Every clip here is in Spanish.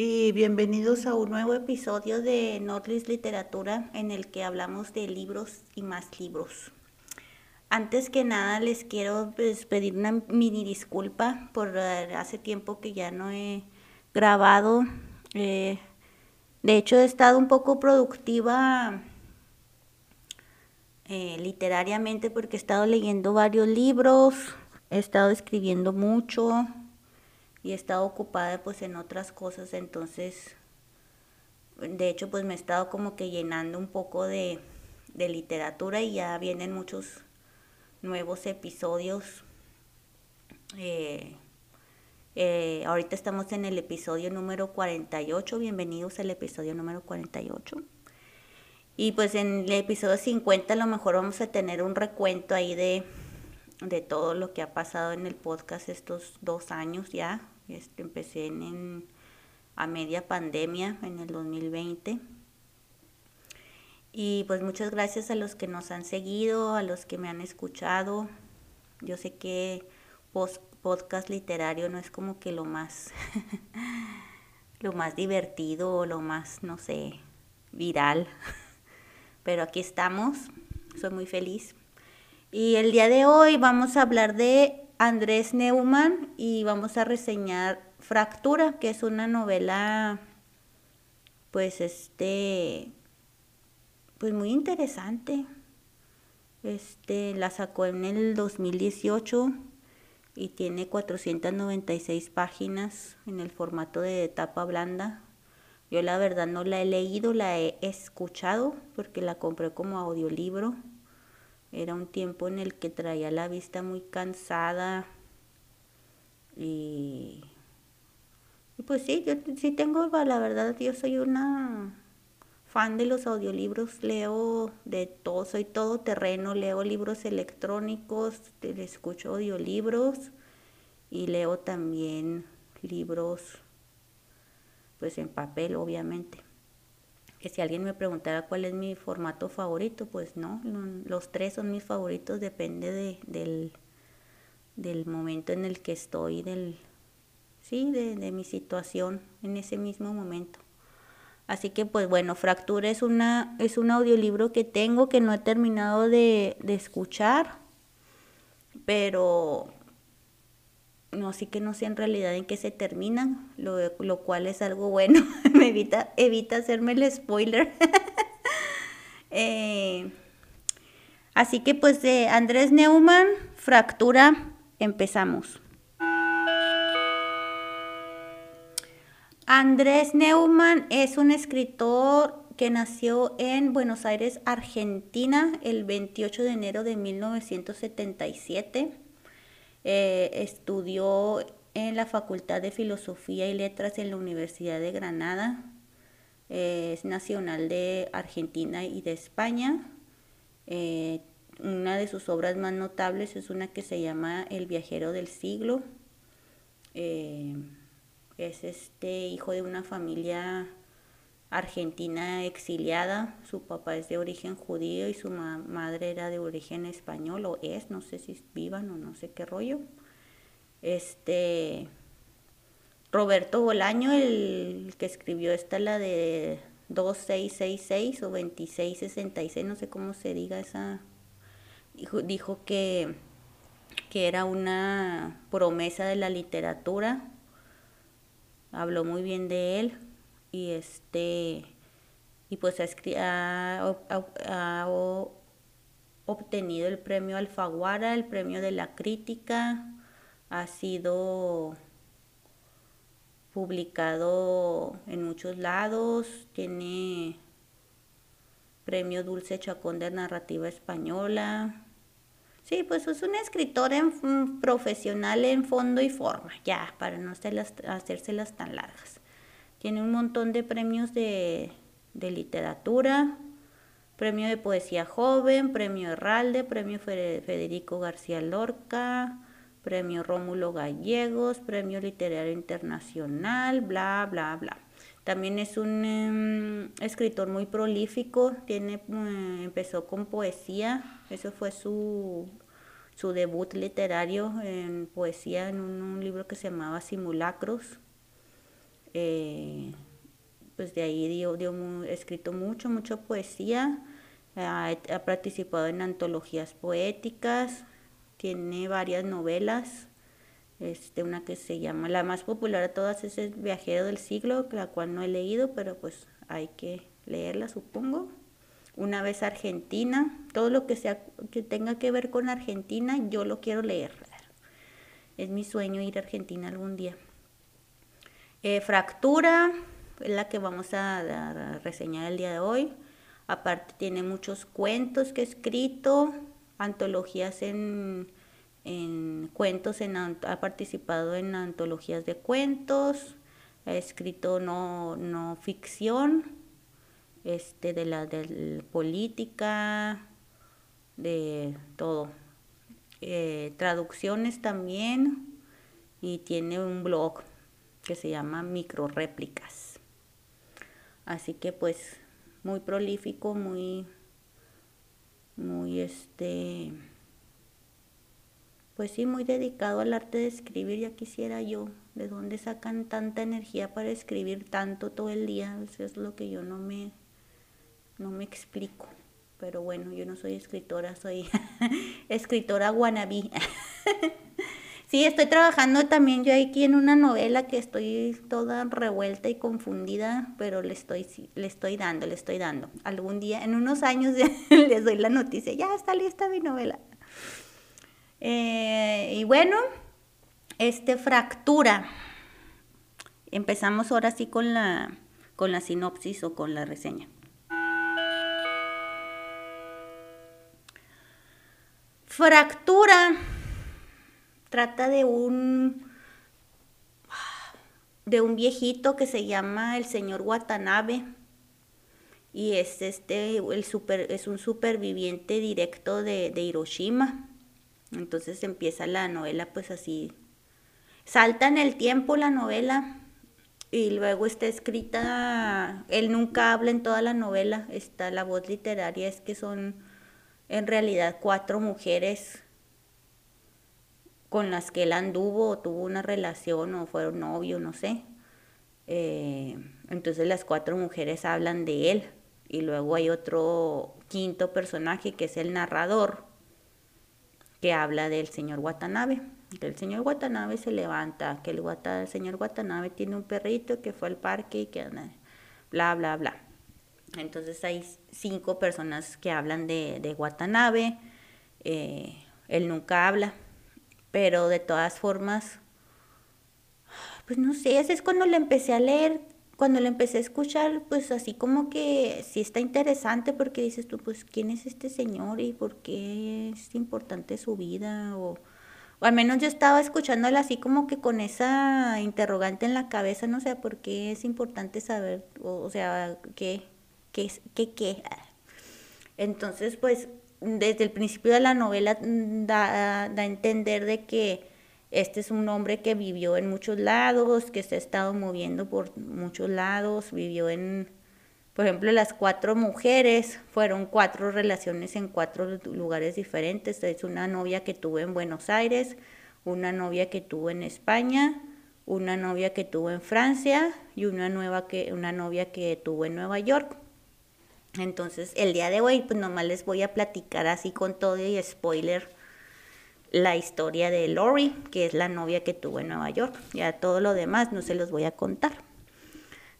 y bienvenidos a un nuevo episodio de Nordlis Literatura en el que hablamos de libros y más libros. Antes que nada les quiero pues, pedir una mini disculpa por eh, hace tiempo que ya no he grabado. Eh, de hecho he estado un poco productiva eh, literariamente porque he estado leyendo varios libros, he estado escribiendo mucho y he estado ocupada pues en otras cosas, entonces de hecho pues me he estado como que llenando un poco de, literatura y ya vienen muchos nuevos episodios. Eh, eh, ahorita estamos en el episodio número 48, bienvenidos al episodio número 48. Y pues en el episodio 50 a lo mejor vamos a tener un recuento ahí de, de todo lo que ha pasado en el podcast estos dos años ya. Este, empecé en, a media pandemia en el 2020. Y pues muchas gracias a los que nos han seguido, a los que me han escuchado. Yo sé que podcast literario no es como que lo más lo más divertido o lo más, no sé, viral. Pero aquí estamos. Soy muy feliz. Y el día de hoy vamos a hablar de Andrés Neumann y vamos a reseñar Fractura, que es una novela pues este pues muy interesante. Este la sacó en el 2018 y tiene 496 páginas en el formato de tapa blanda. Yo la verdad no la he leído, la he escuchado porque la compré como audiolibro era un tiempo en el que traía la vista muy cansada y, pues sí, yo sí tengo, la verdad, yo soy una fan de los audiolibros, leo de todo, soy todo terreno, leo libros electrónicos, escucho audiolibros y leo también libros pues en papel obviamente que si alguien me preguntara cuál es mi formato favorito, pues no, los tres son mis favoritos, depende de, del, del momento en el que estoy, del, sí, de, de, mi situación en ese mismo momento. Así que pues bueno, Fractura es, una, es un audiolibro que tengo que no he terminado de, de escuchar, pero no, sí que no sé en realidad en qué se terminan, lo, lo cual es algo bueno, me evita, evita hacerme el spoiler. Eh, así que pues de Andrés Neumann, Fractura, empezamos. Andrés Neumann es un escritor que nació en Buenos Aires, Argentina, el 28 de enero de 1977 eh, estudió en la Facultad de Filosofía y Letras en la Universidad de Granada. Eh, es nacional de Argentina y de España. Eh, una de sus obras más notables es una que se llama El viajero del siglo. es este hijo de una familia argentina exiliada. Su papá es de origen judío y su madre era de origen español o es, no sé si vivan o no sé qué rollo. Este Roberto Bolaño, el que escribió esta la de 2666 o 2666, no sé cómo se diga esa dijo, dijo que que era una promesa de la literatura. Habló muy bien de él y este y pues ha, ha, obtenido el premio Alfaguara, el premio de la crítica, ha sido publicado en muchos lados, tiene premio Dulce Chacón de Narrativa Española. Sí, pues es un escritor en, mm, profesional en fondo y forma, ya, para no hacérselas tan largas. Tiene un montón de premios de, de literatura, premio de poesía joven, premio Herralde, premio Federico García Lorca, premio Rómulo Gallegos, premio literario internacional, bla, bla, bla. También es un em, escritor muy prolífico, tiene, eh, empezó con poesía, eso fue su, su debut literario en poesía en un, libro que se llamaba Simulacros. Eh, pues de ahí dio, dio escrito mucho, mucho poesía, ha, participado en antologías poéticas, tiene varias novelas, este, una que se llama, la más popular de todas es El viajero del siglo, la cual no he leído, pero pues hay que leerla, supongo. Una vez Argentina, todo lo que sea que tenga que ver con Argentina, yo lo quiero leer. Es mi sueño ir a Argentina algún día. Eh, fractura, es la que vamos a, reseñar el día de hoy. Aparte tiene muchos cuentos que he escrito, antologías en, cuentos, en, ha participado en antologías de cuentos, ha escrito no, no ficción, este, de la política, de todo. Eh, traducciones también y tiene un blog que se llama Micro Réplicas. Así que pues muy prolífico, muy, muy este, pues sí, muy dedicado al arte de escribir, ya quisiera yo, de dónde sacan tanta energía para escribir tanto todo el día, eso es lo que yo no me, no me explico. Pero bueno, yo no soy escritora, soy escritora wannabe. Sí, estoy trabajando también yo aquí en una novela que estoy toda revuelta y confundida, pero le estoy, le estoy dando, le estoy dando. Algún día, en unos años, les doy la noticia, ya está lista mi novela. Eh, y bueno, este fractura. Empezamos ahora sí con la, con la sinopsis o con la reseña. Fractura trata de un de un viejito que se llama el señor Watanabe. Y es este el super, es un superviviente directo de, de Hiroshima. Entonces empieza la novela pues así. Salta en el tiempo la novela y luego está escrita él nunca habla en toda la novela está la voz literaria es que son en realidad cuatro mujeres con las que él anduvo o tuvo una relación o fueron novios, no sé. Eh, entonces las cuatro mujeres hablan de él y luego hay otro quinto personaje que es el narrador que habla del señor Watanabe. Que el señor Watanabe se levanta, que el, señor Watanabe tiene un perrito que fue al parque y que bla, bla, bla. Entonces hay cinco personas que hablan de, de Watanabe. Eh, él nunca habla pero de todas formas, pues no sé, ese es cuando le empecé a leer, cuando le empecé a escuchar, pues así como que sí está interesante porque dices tú, pues quién es este señor y por qué es importante su vida o, al menos yo estaba escuchándola así como que con esa interrogante en la cabeza, no sé, por qué es importante saber, o, sea, qué, qué, qué, qué. Entonces, pues desde el principio de la novela mm, da, a entender de que este es un hombre que vivió en muchos lados, que se ha estado moviendo por muchos lados, vivió en, por ejemplo, las cuatro mujeres, fueron cuatro relaciones en cuatro lugares diferentes. Es una novia que tuvo en Buenos Aires, una novia que tuvo en España, una novia que tuvo en Francia y una, nueva que, una novia que tuvo en Nueva York. Entonces, el día de hoy, pues nomás les voy a platicar así con todo y spoiler la historia de Lori, que es la novia que tuvo en Nueva York. Ya todo lo demás no se los voy a contar.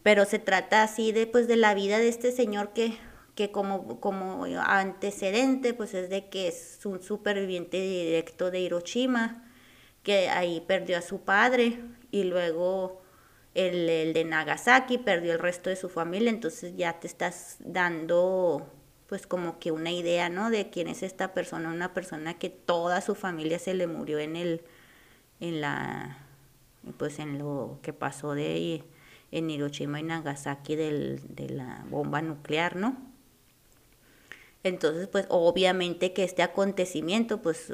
pero se trata así de pues de la vida de este señor que, que como, como antecedente pues es de que es un superviviente directo de Hiroshima, que ahí perdió a su padre y luego el, el de Nagasaki perdió el resto de su familia, entonces ya te estás dando pues como que una idea, ¿no? De quién es esta persona, una persona que toda su familia se le murió en el, en la, pues en lo que pasó de en Hiroshima y Nagasaki del, de la bomba nuclear, ¿no? Entonces, pues obviamente que este acontecimiento, pues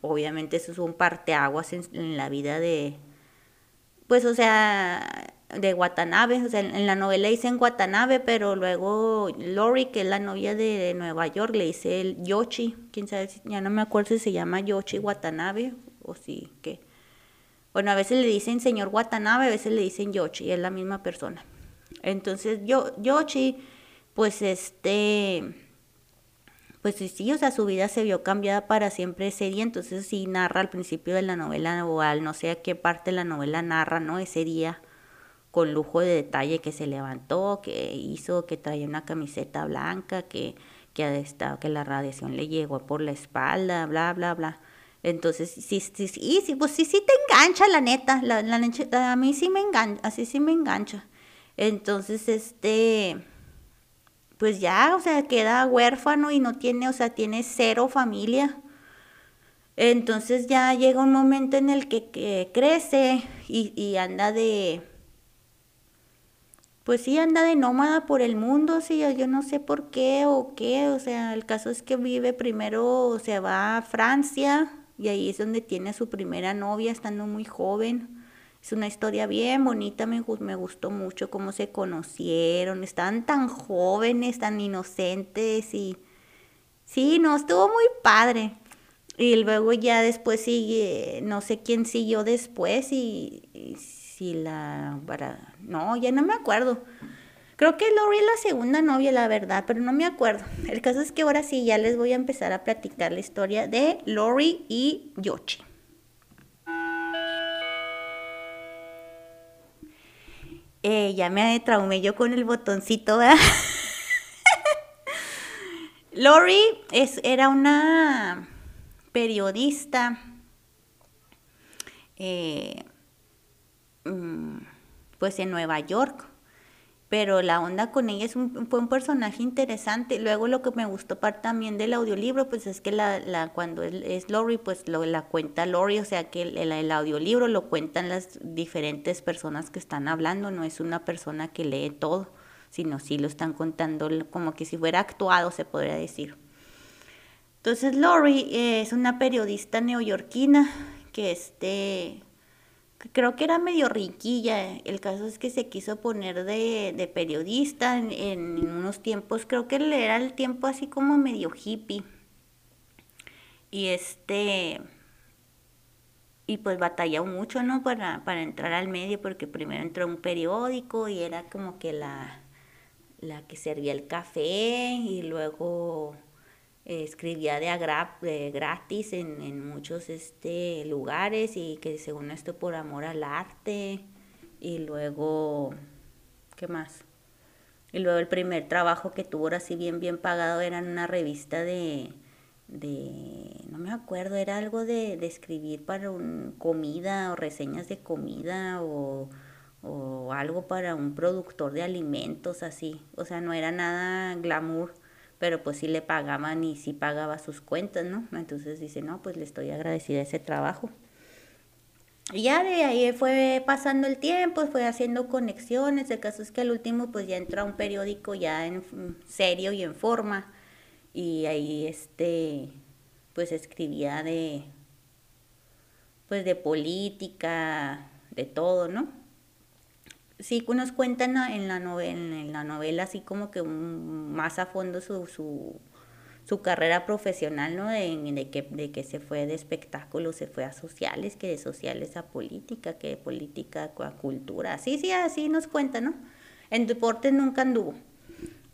obviamente eso es un parteaguas en, en la vida de, pues o sea, de Watanabe, o sea, en, la novela dicen Watanabe, pero luego Lori, que es la novia de, Nueva York, le dice el Yoshi, quién sabe, ya no me acuerdo si se llama Yoshi Watanabe o si, ¿qué? Bueno, a veces le dicen señor Watanabe, a veces le dicen Yoshi, es la misma persona. Entonces, yo, Yoshi, pues este, pues sí, o sea, su vida se vio cambiada para siempre ese día, entonces sí narra al principio de la novela o al no sé a qué parte de la novela narra, ¿no? Ese día con lujo de detalle que se levantó, que hizo, que traía una camiseta blanca, que, que, estado, que la radiación le llegó por la espalda, bla, bla, bla. Entonces, sí, sí, sí, sí, pues sí, sí te engancha, la neta, la, la, a mí sí me engancha, así sí me engancha. Entonces, este, pues ya, o sea, queda huérfano y no tiene, o sea, tiene cero familia. Entonces ya llega un momento en el que, crece y, y anda de, pues sí anda de nómada por el mundo, sí, yo no sé por qué o qué, o sea, el caso es que vive primero, o sea, va a Francia y ahí es donde tiene a su primera novia estando muy joven. Es una historia bien bonita, me, me gustó mucho cómo se conocieron, estaban tan jóvenes, tan inocentes y sí, no, estuvo muy padre. Y luego ya después sigue, no sé quién siguió después y si la... Para, no, ya no me acuerdo. Creo que Lori es la segunda novia, la verdad, pero no me acuerdo. El caso es que ahora sí, ya les voy a empezar a platicar la historia de Lori y Yoshi. Eh, ya me traumé yo con el botoncito. Lori es, era una periodista eh, Mm, pues en Nueva York. Pero la onda con ella es un, fue un personaje interesante. Luego lo que me gustó también del audiolibro, pues es que la, la cuando es Lori, pues lo, la cuenta Lori, o sea que el, el, audiolibro lo cuentan las diferentes personas que están hablando, no es una persona que lee todo, sino sí lo están contando como que si fuera actuado, se podría decir. Entonces Lori es una periodista neoyorquina que este creo que era medio riquilla. El caso es que se quiso poner de, de periodista en, unos tiempos, creo que era el tiempo así como medio hippie. Y este, y pues batalló mucho, ¿no? Para, para entrar al medio, porque primero entró un periódico y era como que la, la que servía el café y luego escribía de, gratis en, muchos este, lugares y que según esto por amor al arte. Y luego, ¿qué más? Y luego el primer trabajo que tuvo así bien bien pagado era en una revista de, de no me acuerdo, era algo de, de escribir para un, comida o reseñas de comida o, o algo para un productor de alimentos así, o sea, no era nada glamour pero pues sí le pagaban y sí pagaba sus cuentas, ¿no? Entonces dice, no, pues le estoy agradecida ese trabajo. Y ya de ahí fue pasando el tiempo, fue haciendo conexiones, el caso es que al último pues ya entró a un periódico ya en serio y en forma y ahí este pues escribía de pues de política, de todo, ¿no? Sí nos cuentan en la novela, en la novela así como que más a fondo su, su, su carrera profesional, ¿no? De, de, que, de que se fue de espectáculos, se fue a sociales, que de sociales a política, que de política a cultura. Sí, sí, así nos cuentan, ¿no? En deportes nunca anduvo.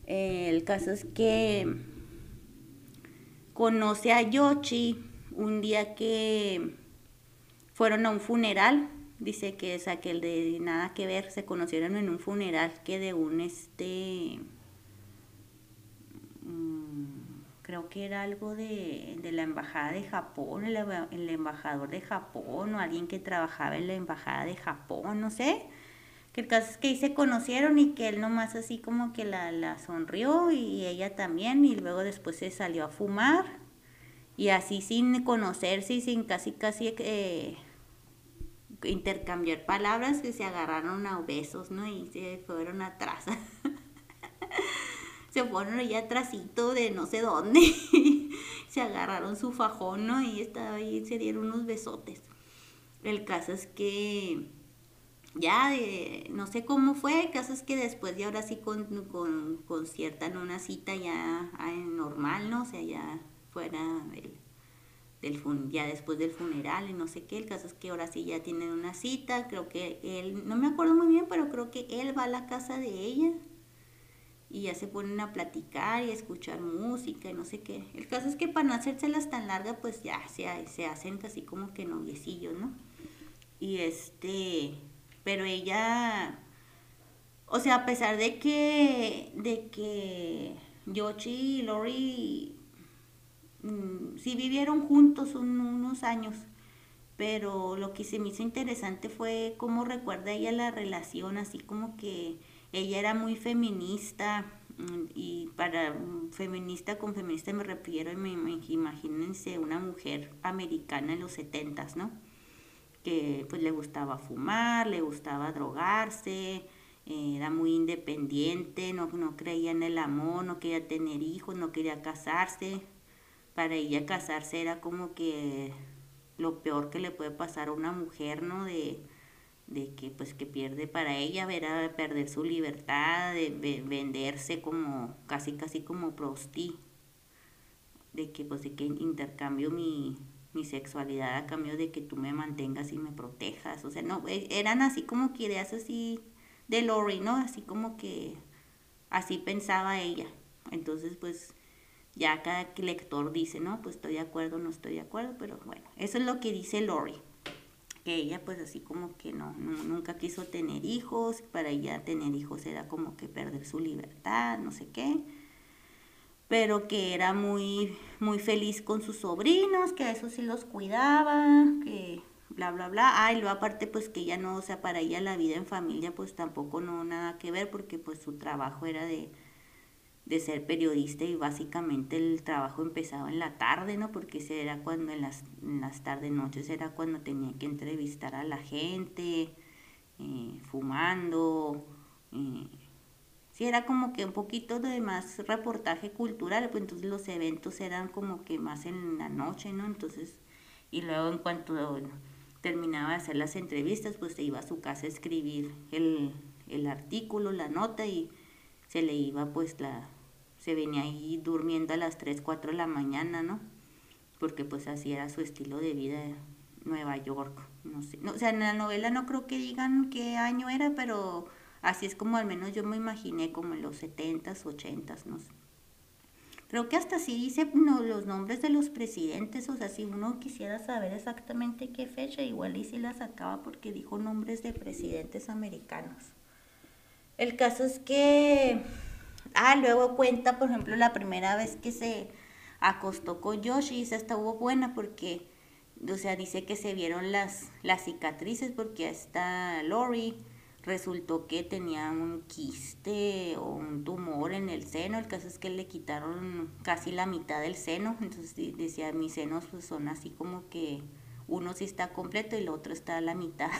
Eh, el caso es que conoce a Yoshi un día que fueron a un funeral Dice que es aquel de nada que ver, se conocieron en un funeral que de un este mm, creo que era algo de, la embajada de Japón, el, el, embajador de Japón o alguien que trabajaba en la embajada de Japón, no sé. Que el caso es que ahí se conocieron y que él nomás así como que la, la sonrió y ella también y luego después se salió a fumar y así sin conocerse y sin casi casi eh, intercambiar palabras que se agarraron a besos, ¿no? Y se fueron atrás. se fueron allá atrásito de no sé dónde. se agarraron su fajón, ¿no? Y estaba ahí, se dieron unos besotes. El caso es que ya no sé cómo fue, el caso es que después de ahora sí con, con, conciertan una cita ya ah, normal, ¿no? O sea, ya fuera el del ya después del funeral y no sé qué. El caso es que ahora sí ya tienen una cita. Creo que él, no me acuerdo muy bien, pero creo que él va a la casa de ella y ya se ponen a platicar y a escuchar música y no sé qué. El caso es que para no hacérselas tan largas, pues ya se, se hacen casi como que noviecillos, ¿no? Y este, pero ella, o sea, a pesar de que, de que Yoshi y Lori Mm, sí vivieron juntos unos años, pero lo que se me hizo interesante fue cómo recuerda ella la relación, así como que ella era muy feminista mm, y para feminista con feminista me refiero, me, imagínense una mujer americana en los setentas, ¿no? Que pues le gustaba fumar, le gustaba drogarse, era muy independiente, no, no creía en el amor, no quería tener hijos, no quería casarse, para ella casarse era como que lo peor que le puede pasar a una mujer, ¿no? De, que pues que pierde para ella, verá perder su libertad, de, venderse como casi casi como prosti, de que pues de que intercambio mi, mi sexualidad a cambio de que tú me mantengas y me protejas, o sea, no, e, eran así como que ideas así de Lori, ¿no? Así como que así pensaba ella. Entonces, pues ya cada lector dice, no, pues estoy de acuerdo, no estoy de acuerdo, pero bueno, eso es lo que dice Lori, que ella pues así como que no, nunca quiso tener hijos, para ella tener hijos era como que perder su libertad, no sé qué, pero que era muy, muy feliz con sus sobrinos, que a eso sí los cuidaba, que bla, bla, bla. Ah, y luego aparte pues que ella no, o sea, para ella la vida en familia pues tampoco no nada que ver porque pues su trabajo era de de ser periodista y básicamente el trabajo empezaba en la tarde, ¿no? Porque ese era cuando en las, en las tardes, noches era cuando tenía que entrevistar a la gente, eh, fumando. Eh, sí, era como que un poquito de más reportaje cultural, pues entonces los eventos eran como que más en la noche, ¿no? Entonces, y luego en cuanto terminaba de hacer las entrevistas, pues se iba a su casa a escribir el, el artículo, la nota y se le iba pues la, se venía ahí durmiendo a las 3, 4 de la mañana, ¿no? Porque pues así era su estilo de vida Nueva York, no sé. O sea, en la novela no creo que digan qué año era, pero así es como al menos yo me imaginé como en los 70s, 80s, no sé. Creo que hasta sí dice no, los nombres de los presidentes, o sea, si uno quisiera saber exactamente qué fecha, igual y si la sacaba porque dijo nombres de presidentes americanos. El caso es que Ah, luego cuenta, por ejemplo, la primera vez que se acostó con Yoshi, esa estuvo buena porque, o sea, dice que se vieron las, las cicatrices porque esta Lori resultó que tenía un quiste o un tumor en el seno. El caso es que le quitaron casi la mitad del seno. Entonces decía, mis senos pues, son así como que uno sí está completo y el otro está a la mitad.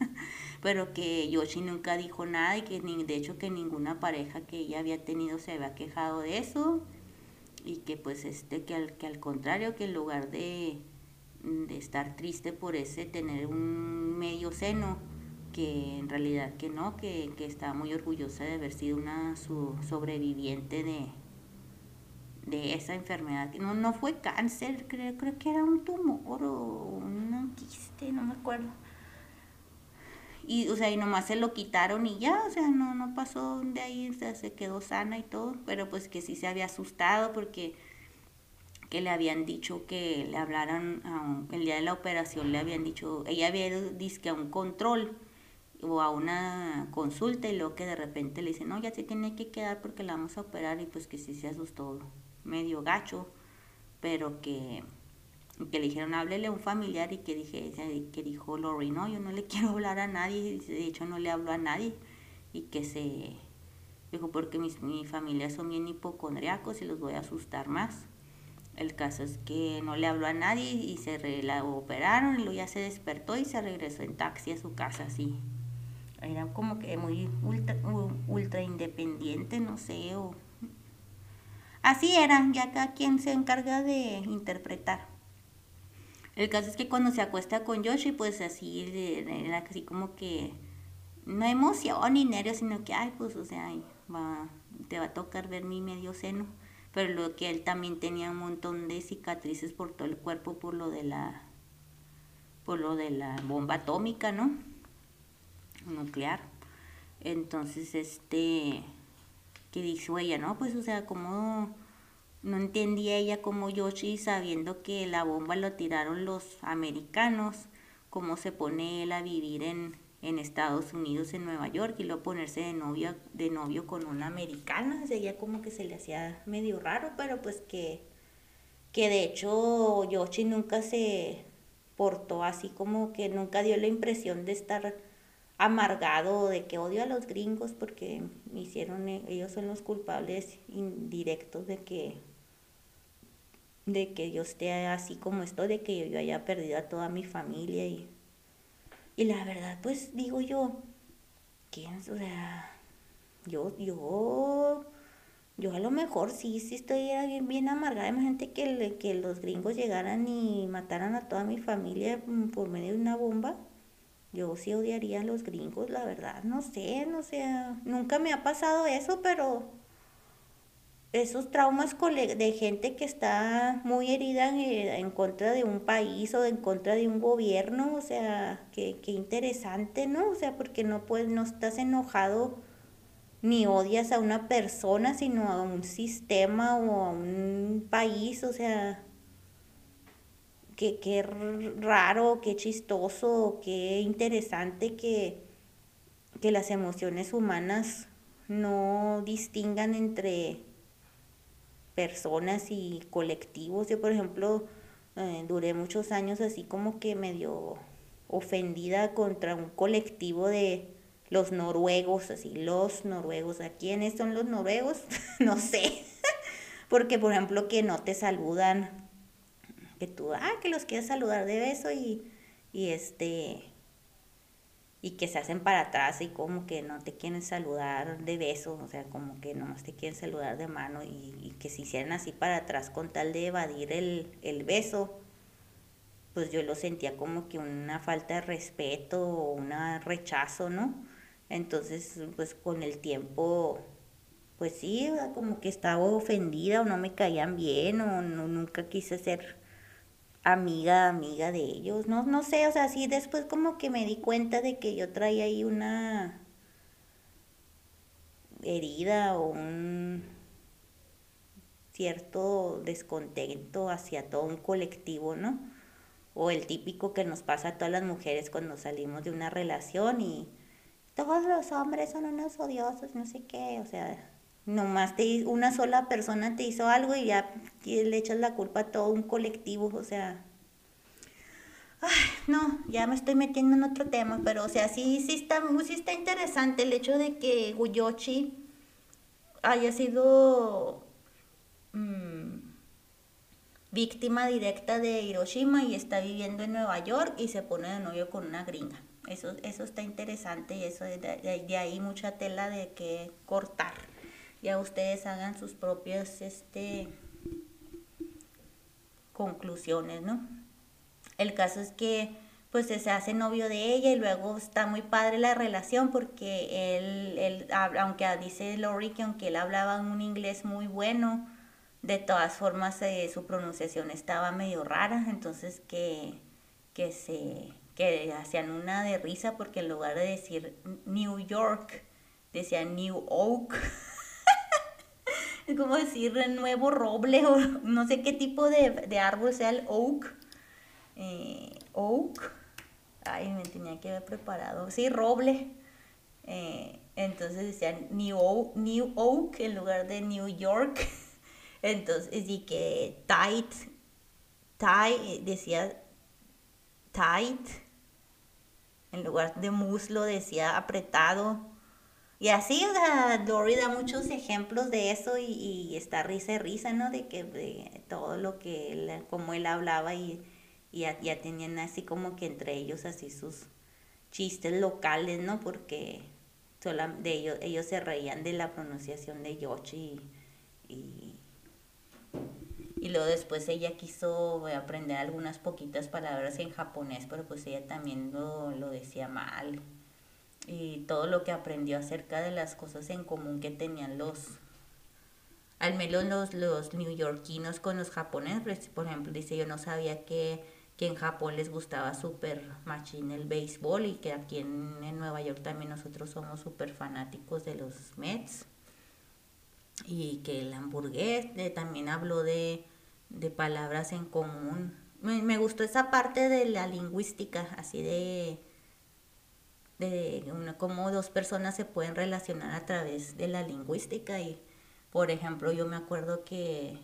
pero que Yoshi nunca dijo nada y que de hecho que ninguna pareja que ella había tenido se había quejado de eso y que pues este que al, que al contrario que en lugar de, de estar triste por ese tener un medio seno que en realidad que no, que, que estaba muy orgullosa de haber sido una su sobreviviente de, de esa enfermedad. No, no fue cáncer, creo, creo que era un tumor o un quiste, no me acuerdo y o sea y nomás se lo quitaron y ya o sea no no pasó de ahí se quedó sana y todo pero pues que sí se había asustado porque que le habían dicho que le hablaran el día de la operación le habían dicho ella había ido a un control o a una consulta y luego que de repente le dicen no ya se tiene que quedar porque la vamos a operar y pues que sí se asustó medio gacho pero que que le dijeron háblele a un familiar y que dije que dijo Lori no yo no le quiero hablar a nadie de hecho no le hablo a nadie y que se dijo porque mis, mi familia son bien hipocondriacos y los voy a asustar más el caso es que no le habló a nadie y se la operaron y luego ya se despertó y se regresó en taxi a su casa así. Era como que muy ultra, ultra independiente, no sé, o... Así era, ya cada quien se encarga de interpretar. El caso es que cuando se acuesta con Yoshi, pues así era así como que no emoción ni nervios, sino que, ay, pues, o sea, va, te va a tocar ver mi medio seno pero lo que él también tenía un montón de cicatrices por todo el cuerpo por lo de la por lo de la bomba atómica, ¿no? Nuclear. Entonces, este, que dijo ella, ¿no? Pues, o sea, como no entendía ella como Yoshi sabiendo que la bomba lo tiraron los americanos, cómo se pone él a vivir en, en Estados Unidos, en Nueva York, y luego ponerse de novio, de novio con una americana, sería como que se le hacía medio raro, pero pues que, que de hecho Yoshi nunca se portó así como que nunca dio la impresión de estar amargado de que odio a los gringos porque hicieron ellos son los culpables indirectos de que de que yo esté así como estoy, de que yo haya perdido a toda mi familia y y la verdad, pues digo yo, ¿quién? O sea, yo, yo, yo a lo mejor sí, sí estoy bien, bien amargada. Imagínate que, que los gringos llegaran y mataran a toda mi familia mm, por medio de una bomba. Yo sí odiaría a los gringos, la verdad. No sé, no sé. Nunca me ha pasado eso, pero esos traumas de gente que está muy herida en, contra de un país o en contra de un gobierno, o sea, qué, interesante, ¿no? O sea, porque no puedes, no estás enojado ni odias a una persona, sino a un sistema o a un país, o sea, qué, qué raro, qué chistoso, qué interesante que, que las emociones humanas no distingan entre personas y colectivos. Yo, por ejemplo, eh, duré muchos años así como que medio ofendida contra un colectivo de los noruegos, así, los noruegos. ¿A quiénes son los noruegos? no sé. Porque, por ejemplo, que no te saludan, que tú, ah, que los quieres saludar de beso y, y este, y que se hacen para atrás y como que no te quieren saludar de beso, o sea, como que nomás te quieren saludar de mano y, que se hicieran así para atrás con tal de evadir el, el beso, pues yo lo sentía como que una falta de respeto o un rechazo, ¿no? Entonces, pues con el tiempo, pues sí, como que estaba ofendida o no me caían bien o no, nunca quise ser amiga, amiga de ellos, no, no sé, o sea, sí, después como que me di cuenta de que yo traía ahí una herida o un cierto descontento hacia todo un colectivo, ¿no? O el típico que nos pasa a todas las mujeres cuando salimos de una relación y todos los hombres son unos odiosos, no sé qué, o sea, nomás te, una sola persona te hizo algo y ya le echas la culpa a todo un colectivo, o sea, ay, no, ya me estoy metiendo en otro tema, pero o sea, sí, sí está, sí está interesante el hecho de que Guyochi haya sido mm, víctima directa de Hiroshima y está viviendo en Nueva York y se pone de novio con una gringa. Eso, eso está interesante y eso de, de ahí mucha tela de que cortar ya ustedes hagan sus propias este, conclusiones, ¿no? El caso es que pues se hace novio de ella y luego está muy padre la relación porque él, él aunque dice Lori que aunque él hablaba un inglés muy bueno, de todas formas eh, su pronunciación estaba medio rara, entonces que, que se que hacían una de risa porque en lugar de decir New York, decía New Oak. como decir nuevo roble o no sé qué tipo de, árbol sea el oak. Eh, oak. Ay, me tenía que haber preparado. Sí, roble. Eh, entonces decían New Oak, New Oak en lugar de New York. Entonces, y que tight, tight, decía tight, en lugar de muslo decía apretado. Y así, Dory da muchos ejemplos de eso y, está risa y risa, ¿no? De que de todo lo que él, como él hablaba y, ya, tenían así como que entre ellos así sus chistes locales, ¿no? Porque de ellos, ellos se reían de la pronunciación de Yoshi y, y, luego después ella quiso aprender algunas poquitas palabras en japonés, pero pues ella también lo, lo decía mal y todo lo que aprendió acerca de las cosas en común que tenían los, al menos los, los neoyorquinos con los japoneses. Por ejemplo, dice, yo no sabía que, que en Japón les gustaba súper machín el béisbol y que aquí en, en, Nueva York también nosotros somos súper fanáticos de los Mets. Y que el hamburgués también habló de, de palabras en común. Me, me gustó esa parte de la lingüística, así de de una, cómo dos personas se pueden relacionar a través de la lingüística y por ejemplo yo me acuerdo que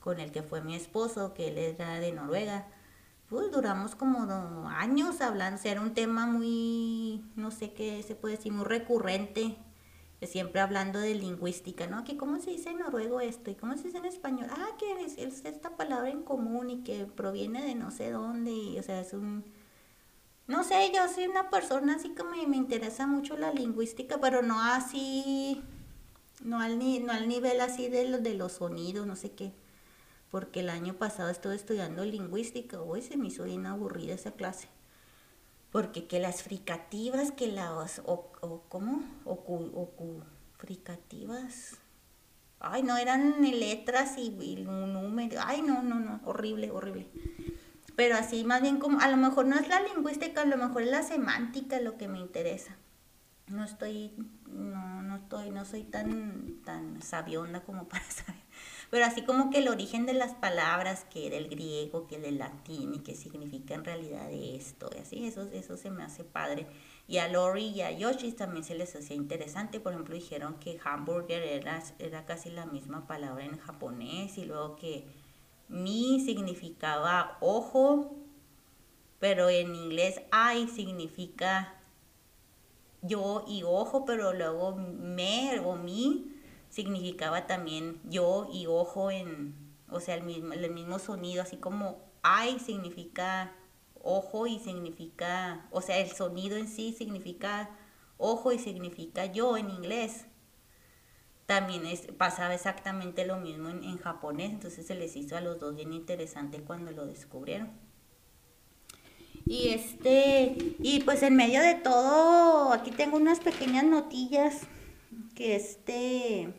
con el que fue mi esposo que él era de Noruega pues duramos como años hablando o sea, era un tema muy no sé qué se puede decir muy recurrente siempre hablando de lingüística, ¿no? Que cómo se dice en noruego esto y cómo se dice en español. Ah, que es, es esta palabra en común y que proviene de no sé dónde. Y, o sea, es un no sé, yo soy una persona así que me, interesa mucho la lingüística, pero no así, no al, ni, no al nivel así de los, de los sonidos, no sé qué. Porque el año pasado estuve estudiando lingüística, hoy se me hizo bien aburrida esa clase. Porque que las fricativas, que las, o, o ¿cómo? Ocu, fricativas. Ay, no, eran letras y, y números. Ay, no, no, no, horrible, horrible pero así más bien como, a lo mejor no es la lingüística, a lo mejor es la semántica lo que me interesa. No estoy, no, no estoy, no soy tan, tan sabionda como para saber. Pero así como que el origen de las palabras, que del griego, que del latín y qué significa en realidad esto, y así, eso, eso se me hace padre. Y a Lori y a Yoshi también se les hacía interesante. Por ejemplo, dijeron que hamburger era, era casi la misma palabra en japonés y luego que mi significaba ojo, pero en inglés I significa yo y ojo, pero luego me o mi significaba también yo y ojo en, o sea, el mismo, el mismo sonido, así como I significa ojo y significa, o sea, el sonido en sí significa ojo y significa yo en inglés también es, pasaba exactamente lo mismo en, japonés, entonces se les hizo a los dos bien interesante cuando lo descubrieron. Y este, y pues en medio de todo, aquí tengo unas pequeñas notillas que este,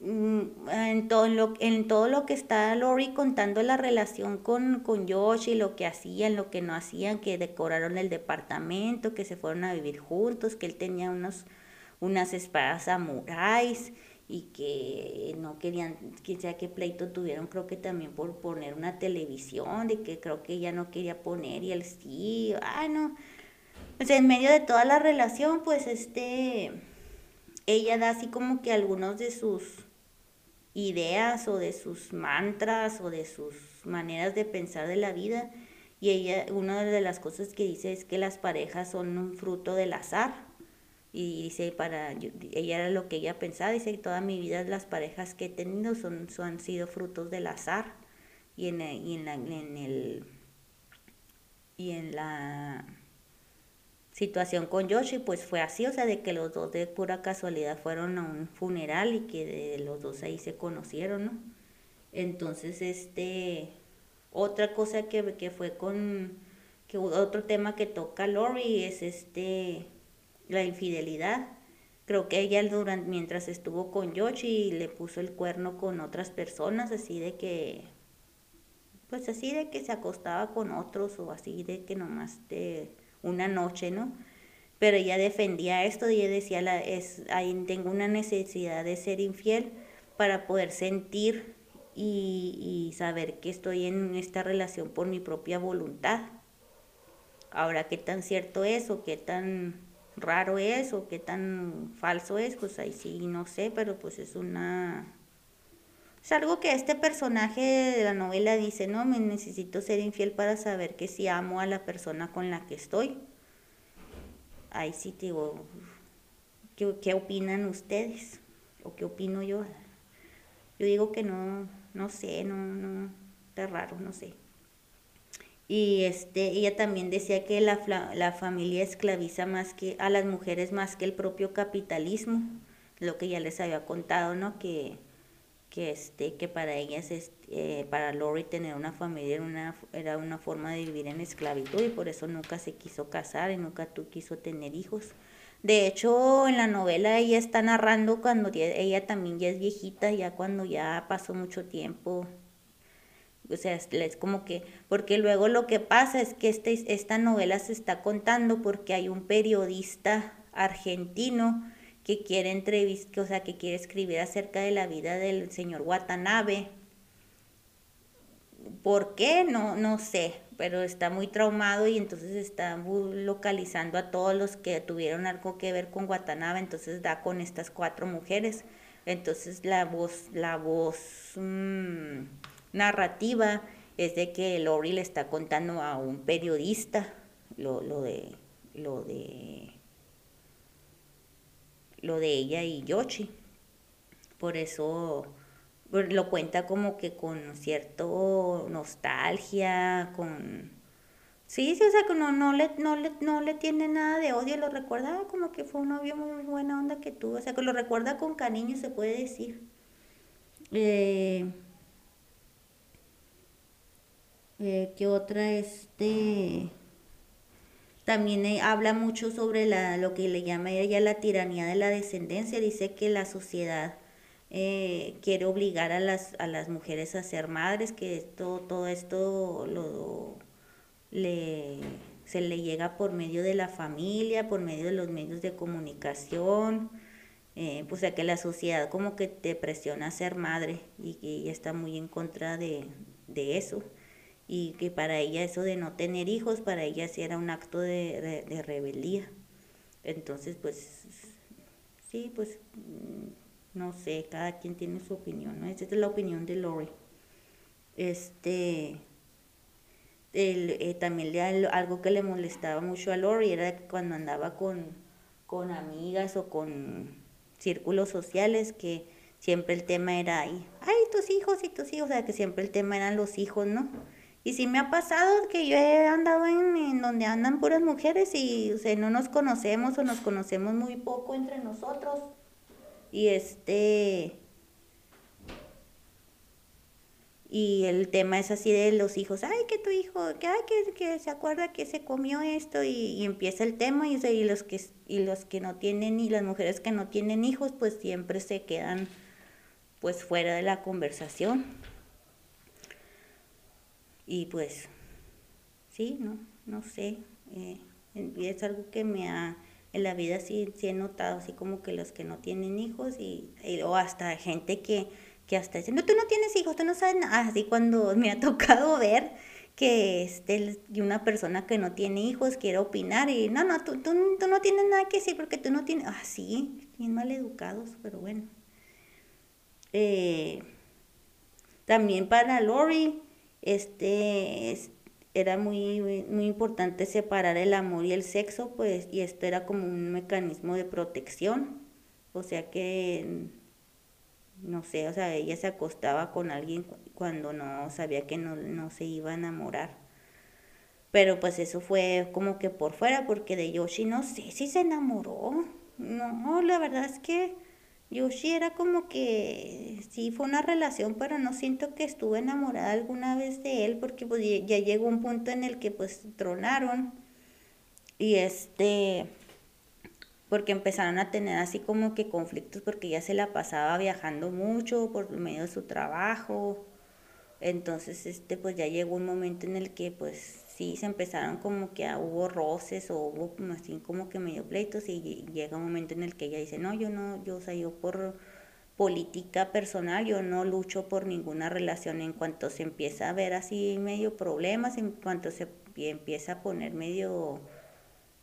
mm, en todo lo, en todo lo que está Lori contando la relación con, con Yoshi, lo que hacían, lo que no hacían, que decoraron el departamento, que se fueron a vivir juntos, que él tenía unos unas espadas samuráis y que no querían, quién sea qué pleito tuvieron, creo que también por poner una televisión, de que creo que ella no quería poner y él sí, ah, no. Pues en medio de toda la relación, pues este, ella da así como que algunos de sus ideas o de sus mantras o de sus maneras de pensar de la vida. Y ella, una de las cosas que dice es que las parejas son un fruto del azar y dice, para, ella era lo que ella pensaba, dice, toda mi vida las parejas que he tenido son, son han sido frutos del azar. Y en, y en, la, en el y en la situación con Yoshi pues fue así, o sea, de que los dos de pura casualidad fueron a un funeral y que de los dos ahí se conocieron, ¿no? Entonces, este, otra cosa que, que fue con, que otro tema que toca Lori es este, la infidelidad. Creo que ella durante, mientras estuvo con Yoshi le puso el cuerno con otras personas, así de que, pues así de que se acostaba con otros o así de que nomás de una noche, ¿no? Pero ella defendía esto y ella decía, la, es, ahí tengo una necesidad de ser infiel para poder sentir y, y saber que estoy en esta relación por mi propia voluntad. Ahora, qué tan cierto es o qué tan raro es o qué tan falso es, pues ahí sí no sé, pero pues es una... Es algo que este personaje de la novela dice, no, me necesito ser infiel para saber que si amo a la persona con la que estoy. Ahí sí te digo, ¿qué, qué opinan ustedes? ¿O qué opino yo? Yo digo que no, no sé, no, no, está raro, no sé. Y este, ella también decía que la, la familia esclaviza más que a las mujeres más que el propio capitalismo, lo que ya les había contado, ¿no? Que, que, este, que para ellas, eh, para Lori tener una familia era una, era una forma de vivir en esclavitud y por eso nunca se quiso casar y nunca tú quiso tener hijos. De hecho, en la novela ella está narrando cuando ella también ya es viejita, ya cuando ya pasó mucho tiempo o sea, es como que, porque luego lo que pasa es que este, esta novela se está contando porque hay un periodista argentino que quiere entrevistar, o sea, que quiere escribir acerca de la vida del señor Watanabe. ¿Por qué? No, no sé, pero está muy traumado y entonces está localizando a todos los que tuvieron algo que ver con Watanabe, entonces da con estas cuatro mujeres. Entonces la voz, la voz... Mmm, narrativa es de que Lori le está contando a un periodista lo, lo de lo de lo de ella y Yoshi. Por eso lo cuenta como que con cierto nostalgia, con sí, sí, o sea que no, no le, no le, no le tiene nada de odio, lo recuerda como que fue un novio muy buena onda que tuvo, o sea que lo recuerda con cariño se puede decir. Eh, eh, ¿Qué otra? Este también eh, habla mucho sobre la, lo que le llama ella la tiranía de la descendencia. Dice que la sociedad eh, quiere obligar a las, a las mujeres a ser madres, que esto, todo esto lo, le, se le llega por medio de la familia, por medio de los medios de comunicación. Eh, pues a que la sociedad como que te presiona a ser madre y que ella está muy en contra de, de eso y que para ella eso de no tener hijos, para ella sí era un acto de, de, rebeldía. Entonces, pues, sí, pues, mm, no sé, cada quien tiene su opinión, ¿no? Esa es la opinión de Lori. Este, el, eh, también le, algo que le molestaba mucho a Lori era cuando andaba con, con amigas o con círculos sociales que siempre el tema era ahí, ay, tus hijos y tus hijos, o sea, que siempre el tema eran los hijos, ¿no? Y sí me ha pasado que yo he andado en, donde andan puras mujeres y o no nos conocemos o nos conocemos muy poco entre nosotros. Y este... Y el tema es así de los hijos, ay, que tu hijo, que, ay, que, que se acuerda que se comió esto y, empieza el tema y, y, los que, y los que no tienen y las mujeres que no tienen hijos pues siempre se quedan pues fuera de la conversación. Y pues, sí, no, no sé. Eh, es algo que me ha, en la vida sí, sí he notado, así como que los que no tienen hijos y, o hasta gente que, que hasta dice, no, tú no tienes hijos, tú no sabes nada. Así cuando me ha tocado ver que este, una persona que no tiene hijos quiere opinar y no, no, tú, tú, tú no tienes nada que decir porque tú no tienes, ah, sí, bien mal educados, pero bueno. Eh, también para Lori, este era muy, muy importante separar el amor y el sexo, pues, y esto era como un mecanismo de protección. O sea que, no sé, o sea, ella se acostaba con alguien cuando no sabía que no, no se iba a enamorar. Pero pues eso fue como que por fuera, porque de Yoshi no sé si se enamoró. No, la verdad es que Yoshi era como que sí fue una relación, pero no siento que estuve enamorada alguna vez de él porque pues ya llegó un punto en el que pues tronaron y este porque empezaron a tener así como que conflictos porque ya se la pasaba viajando mucho por medio de su trabajo. Entonces este pues ya llegó un momento en el que pues sí se empezaron como que a, hubo roces o hubo así como que medio pleitos y llega un momento en el que ella dice, no, yo no, yo, o sea, yo por, política personal, yo no lucho por ninguna relación en cuanto se empieza a ver así medio problemas, en cuanto se empieza a poner medio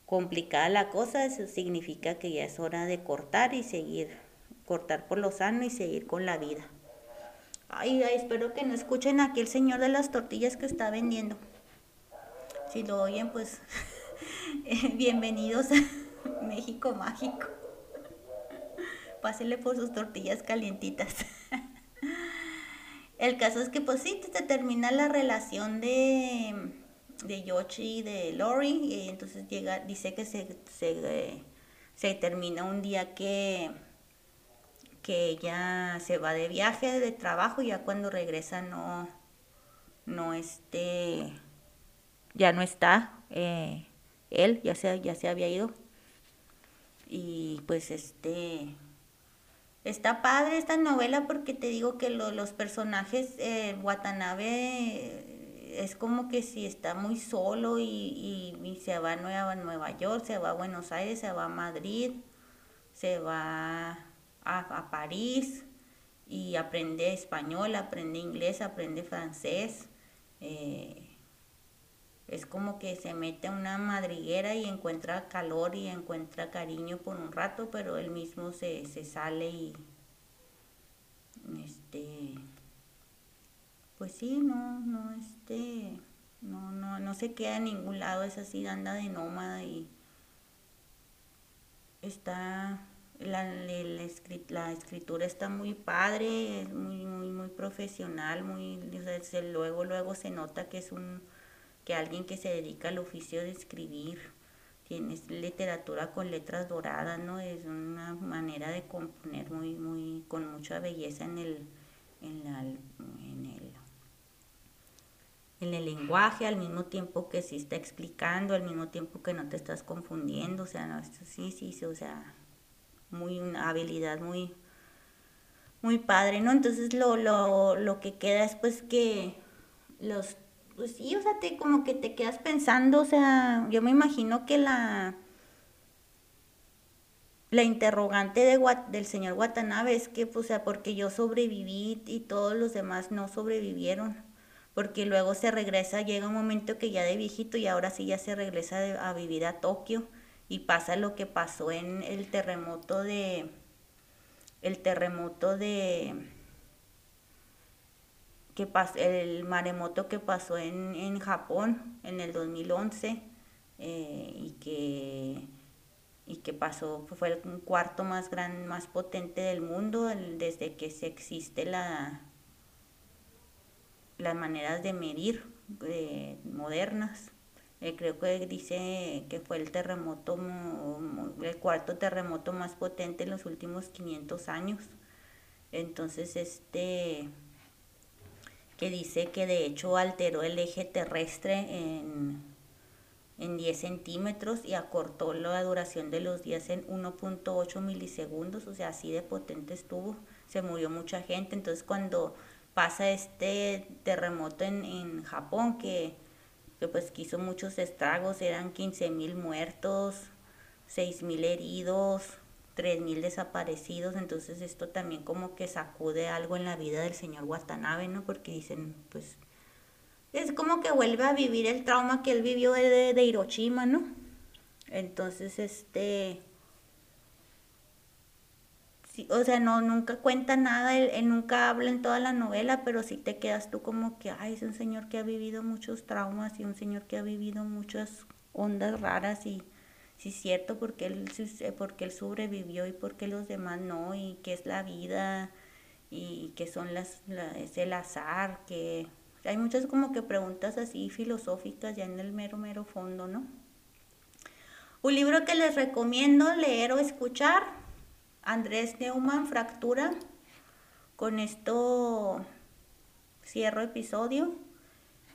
complicada la cosa, eso significa que ya es hora de cortar y seguir, cortar por lo sano y seguir con la vida. Ay, espero que no escuchen aquí el señor de las tortillas que está vendiendo. Si lo oyen, pues bienvenidos a México Mágico. Pásenle por sus tortillas calientitas. El caso es que pues sí, se termina la relación de, de Yoshi y de Lori y entonces llega, dice que se, se, se termina un día que, que ella se va de viaje, de trabajo, y ya cuando regresa no, no este, ya no está eh, él, ya se, ya se había ido. Y pues este, Está padre esta novela porque te digo que los personajes, eh, Watanabe eh, es como que si está muy solo y, y, se va a Nueva, Nueva York, se va a Buenos Aires, se va a Madrid, se va a, París y aprende español, aprende inglés, aprende francés. Eh, es como que se mete a una madriguera y encuentra calor y encuentra cariño por un rato, pero él mismo se, sale y este pues sí, no, no, este, no, no, no se queda en ningún lado, es así, anda de nómada y está, la, la, escritura está muy padre, es muy, muy, muy profesional, muy, luego, luego se nota que es un, que alguien que se dedica al oficio de escribir, tienes literatura con letras doradas, ¿no? Es una manera de componer muy, muy, con mucha belleza en el, en, en el, en el lenguaje, al mismo tiempo que sí está explicando, al mismo tiempo que no te estás confundiendo, o sea, no, sí, sí, sí, o sea, muy una habilidad muy, muy padre, ¿no? Entonces lo, lo, lo que queda es pues que los pues sí, o sea, te, como que te quedas pensando, o sea, yo me imagino que la, la interrogante de, del señor Watanabe es que, pues, o sea, porque yo sobreviví y todos los demás no sobrevivieron, porque luego se regresa, llega un momento que ya de viejito y ahora sí ya se regresa a vivir a Tokio y pasa lo que pasó en el terremoto de, el terremoto de, que el maremoto que pasó en, en Japón en el 2011 eh, y que y que pasó fue el cuarto más gran más potente del mundo desde que se existe la las maneras de medir eh, modernas. Eh, creo que dice que fue el terremoto el cuarto terremoto más potente en los últimos 500 años. Entonces este que dice que de hecho alteró el eje terrestre en, en 10 centímetros y acortó la duración de los días en 1.8 milisegundos, o sea, así de potente estuvo, se murió mucha gente, entonces cuando pasa este terremoto en, en Japón, que, que pues quiso muchos estragos, eran 15 mil muertos, 6 mil heridos, 3.000 desaparecidos, entonces esto también como que sacude algo en la vida del señor Watanabe, ¿no? Porque dicen, pues, es como que vuelve a vivir el trauma que él vivió de, de Hiroshima, ¿no? Entonces, este, sí, o sea, no, nunca cuenta nada, él, nunca habla en toda la novela, pero sí te quedas tú como que, ay, es un señor que ha vivido muchos traumas y un señor que ha vivido muchas ondas raras y sí es cierto, porque él, porque él sobrevivió y porque los demás no, y qué es la vida, y qué son las, es el azar, que hay muchas como que preguntas así filosóficas ya en el mero, mero fondo, ¿no? Un libro que les recomiendo leer o escuchar, Andrés Neumann, Fractura. Con esto cierro episodio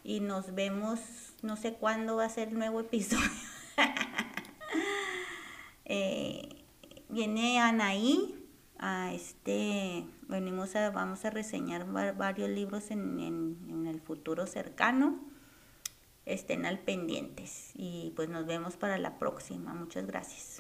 y nos vemos, no sé cuándo va a ser el nuevo episodio. Eh, viene Anaí, a este, venimos a, vamos a reseñar varios libros en, en el futuro cercano. Estén al pendientes y pues nos vemos para la próxima. Muchas gracias.